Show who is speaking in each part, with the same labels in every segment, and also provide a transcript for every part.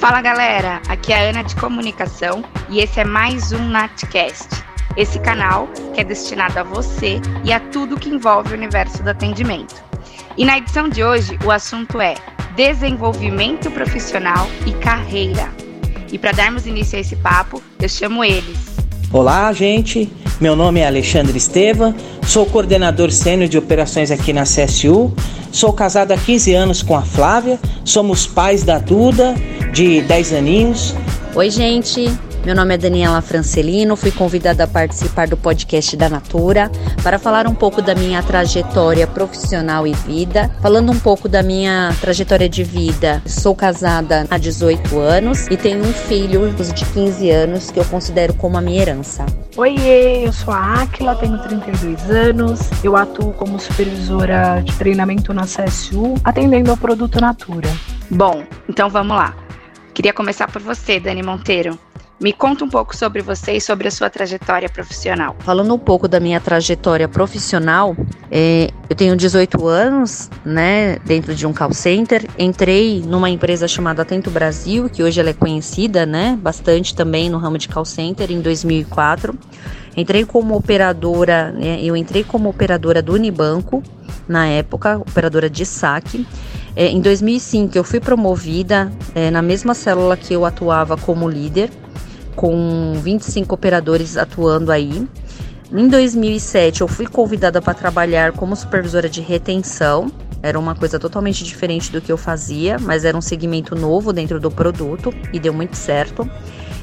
Speaker 1: Fala galera, aqui é a Ana de Comunicação e esse é mais um Natcast. Esse canal que é destinado a você e a tudo que envolve o universo do atendimento. E na edição de hoje o assunto é desenvolvimento profissional e carreira. E para darmos início a esse papo, eu chamo eles.
Speaker 2: Olá, gente. Meu nome é Alexandre Esteva, sou coordenador sênior de operações aqui na CSU. Sou casado há 15 anos com a Flávia, somos pais da Duda, de 10 aninhos.
Speaker 3: Oi, gente. Meu nome é Daniela Francelino, fui convidada a participar do podcast da Natura para falar um pouco da minha trajetória profissional e vida, falando um pouco da minha trajetória de vida. Sou casada há 18 anos e tenho um filho de 15 anos que eu considero como a minha herança.
Speaker 4: Oiê, eu sou a Aquila, tenho 32 anos, eu atuo como supervisora de treinamento na CSU, atendendo ao produto Natura.
Speaker 1: Bom, então vamos lá. Queria começar por você, Dani Monteiro. Me conta um pouco sobre você e sobre a sua trajetória profissional.
Speaker 3: Falando um pouco da minha trajetória profissional, é, eu tenho 18 anos, né, dentro de um call center. Entrei numa empresa chamada Atento Brasil, que hoje ela é conhecida, né, bastante também no ramo de call center, em 2004. Entrei como operadora, né, eu entrei como operadora do Unibanco, na época, operadora de saque. É, em 2005, eu fui promovida é, na mesma célula que eu atuava como líder com 25 operadores atuando aí. Em 2007, eu fui convidada para trabalhar como supervisora de retenção. Era uma coisa totalmente diferente do que eu fazia, mas era um segmento novo dentro do produto e deu muito certo.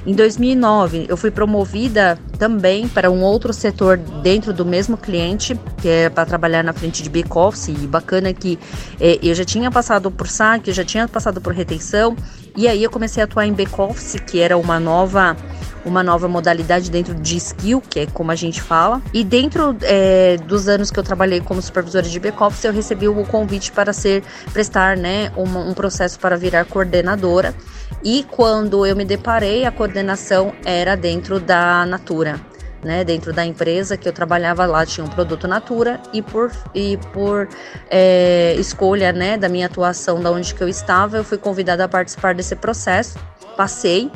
Speaker 3: Em 2009, eu fui promovida também para um outro setor dentro do mesmo cliente, que é para trabalhar na frente de back-office. E bacana que é, eu já tinha passado por saque, já tinha passado por retenção, e aí eu comecei a atuar em back-office, que era uma nova uma nova modalidade dentro de skill, que é como a gente fala. E dentro é, dos anos que eu trabalhei como supervisora de back-office, eu recebi o convite para ser prestar né, um processo para virar coordenadora. E quando eu me deparei, a coordenação era dentro da Natura. Né, dentro da empresa que eu trabalhava lá tinha um produto Natura e por, e por é, escolha né, da minha atuação da onde que eu estava eu fui convidada a participar desse processo. Passei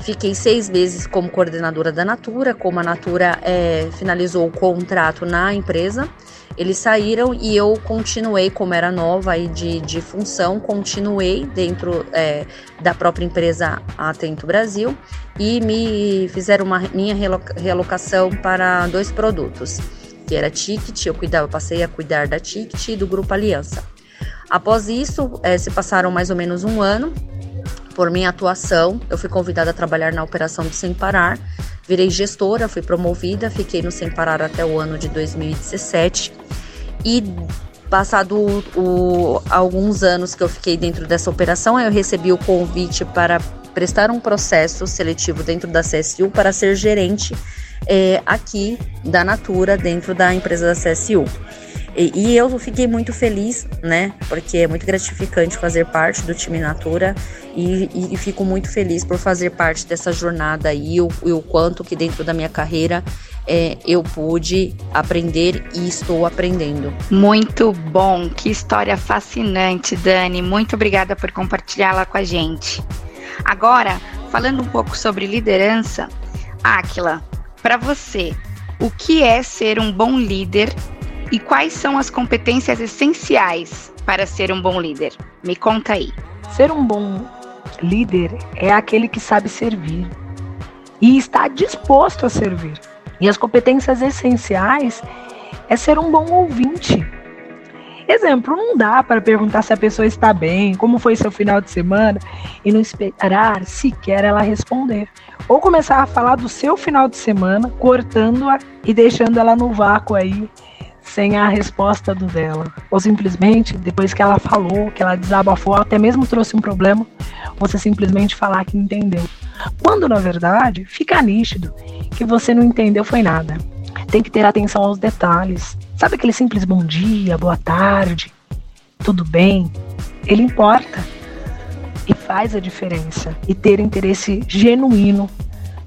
Speaker 3: fiquei seis meses como coordenadora da Natura como a Natura é, finalizou o contrato na empresa eles saíram e eu continuei, como era nova aí de, de função, continuei dentro é, da própria empresa Atento Brasil e me fizeram uma minha realocação para dois produtos, que era Ticket, eu cuidava, passei a cuidar da Ticket e do Grupo Aliança. Após isso, é, se passaram mais ou menos um ano, por minha atuação, eu fui convidada a trabalhar na operação do Sem Parar, virei gestora, fui promovida, fiquei no Sem Parar até o ano de 2017 e passado o, o, alguns anos que eu fiquei dentro dessa operação, eu recebi o convite para prestar um processo seletivo dentro da CSU para ser gerente é, aqui da Natura dentro da empresa da CSU. E, e, eu fiquei muito feliz, né? Porque é muito gratificante fazer parte do time Natura e, e, e fico muito feliz por fazer parte dessa jornada aí, o, o quanto que dentro da minha carreira é, eu pude aprender e estou aprendendo.
Speaker 1: Muito bom, que história fascinante, Dani. Muito obrigada por compartilhá-la com a gente. Agora, falando um pouco sobre liderança, Aquila, para você, o que é ser um bom líder e quais são as competências essenciais para ser um bom líder? Me conta aí.
Speaker 4: Ser um bom líder é aquele que sabe servir e está disposto a servir. E as competências essenciais é ser um bom ouvinte. Exemplo, não dá para perguntar se a pessoa está bem, como foi seu final de semana, e não esperar sequer ela responder. Ou começar a falar do seu final de semana, cortando-a e deixando ela no vácuo aí, sem a resposta do dela. Ou simplesmente, depois que ela falou, que ela desabafou, até mesmo trouxe um problema, você simplesmente falar que entendeu. Quando na verdade fica nítido que você não entendeu foi nada. Tem que ter atenção aos detalhes. Sabe aquele simples bom dia, boa tarde, tudo bem? Ele importa e faz a diferença. E ter interesse genuíno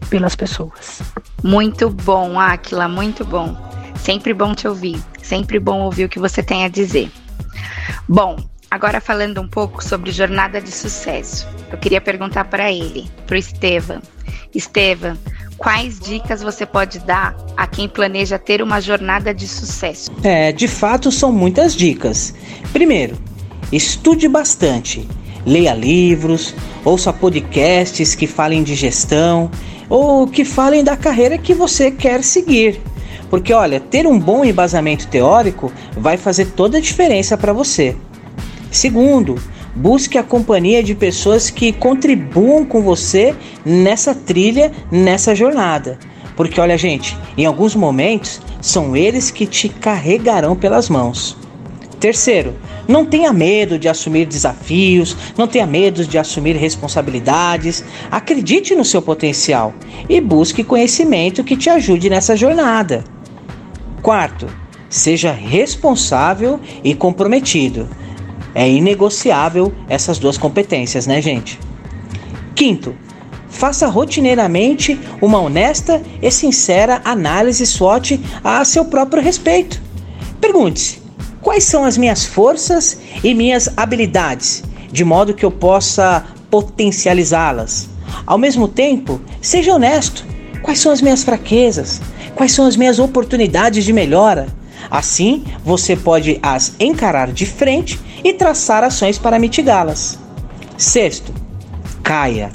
Speaker 4: pelas pessoas.
Speaker 1: Muito bom, Aquila, muito bom. Sempre bom te ouvir. Sempre bom ouvir o que você tem a dizer. Bom, Agora falando um pouco sobre jornada de sucesso. Eu queria perguntar para ele, para o Estevam. Estevam, quais dicas você pode dar a quem planeja ter uma jornada de sucesso?
Speaker 2: É, de fato são muitas dicas. Primeiro, estude bastante. Leia livros, ouça podcasts que falem de gestão ou que falem da carreira que você quer seguir. Porque olha, ter um bom embasamento teórico vai fazer toda a diferença para você. Segundo, busque a companhia de pessoas que contribuam com você nessa trilha, nessa jornada. Porque olha, gente, em alguns momentos são eles que te carregarão pelas mãos. Terceiro, não tenha medo de assumir desafios, não tenha medo de assumir responsabilidades. Acredite no seu potencial e busque conhecimento que te ajude nessa jornada. Quarto, seja responsável e comprometido. É inegociável essas duas competências, né, gente? Quinto, faça rotineiramente uma honesta e sincera análise SWOT a seu próprio respeito. Pergunte-se: quais são as minhas forças e minhas habilidades, de modo que eu possa potencializá-las? Ao mesmo tempo, seja honesto: quais são as minhas fraquezas? Quais são as minhas oportunidades de melhora? Assim, você pode as encarar de frente e traçar ações para mitigá-las. Sexto, caia.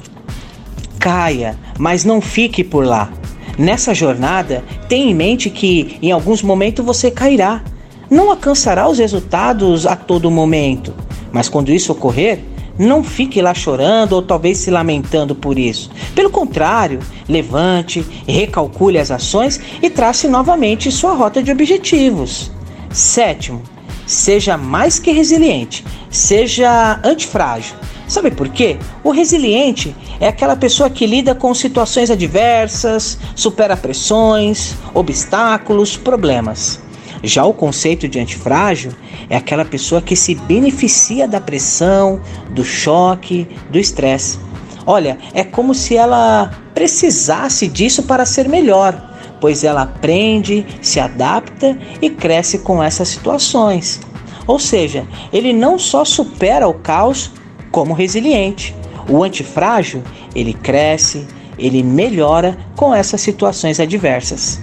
Speaker 2: Caia, mas não fique por lá. Nessa jornada, tenha em mente que em alguns momentos você cairá. Não alcançará os resultados a todo momento, mas quando isso ocorrer, não fique lá chorando ou talvez se lamentando por isso. Pelo contrário, levante, recalcule as ações e trace novamente sua rota de objetivos. Sétimo, seja mais que resiliente, seja antifrágil. Sabe por quê? O resiliente é aquela pessoa que lida com situações adversas, supera pressões, obstáculos, problemas. Já o conceito de antifrágil é aquela pessoa que se beneficia da pressão, do choque, do estresse. Olha, é como se ela precisasse disso para ser melhor, pois ela aprende, se adapta e cresce com essas situações. Ou seja, ele não só supera o caos, como resiliente. O antifrágil, ele cresce, ele melhora com essas situações adversas.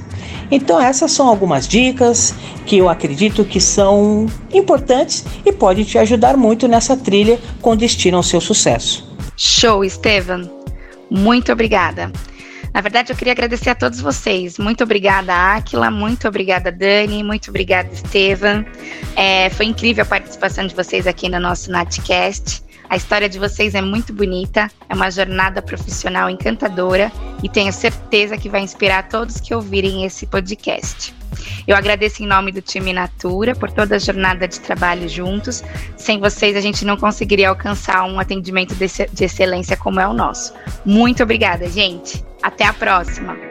Speaker 2: Então essas são algumas dicas que eu acredito que são importantes e podem te ajudar muito nessa trilha com destino ao seu sucesso.
Speaker 1: Show, Estevam. Muito obrigada. Na verdade, eu queria agradecer a todos vocês. Muito obrigada, Aquila. Muito obrigada, Dani. Muito obrigada, Estevam. É, foi incrível a participação de vocês aqui no nosso Natcast. A história de vocês é muito bonita, é uma jornada profissional encantadora e tenho certeza que vai inspirar todos que ouvirem esse podcast. Eu agradeço em nome do time Natura por toda a jornada de trabalho juntos. Sem vocês, a gente não conseguiria alcançar um atendimento de excelência como é o nosso. Muito obrigada, gente. Até a próxima.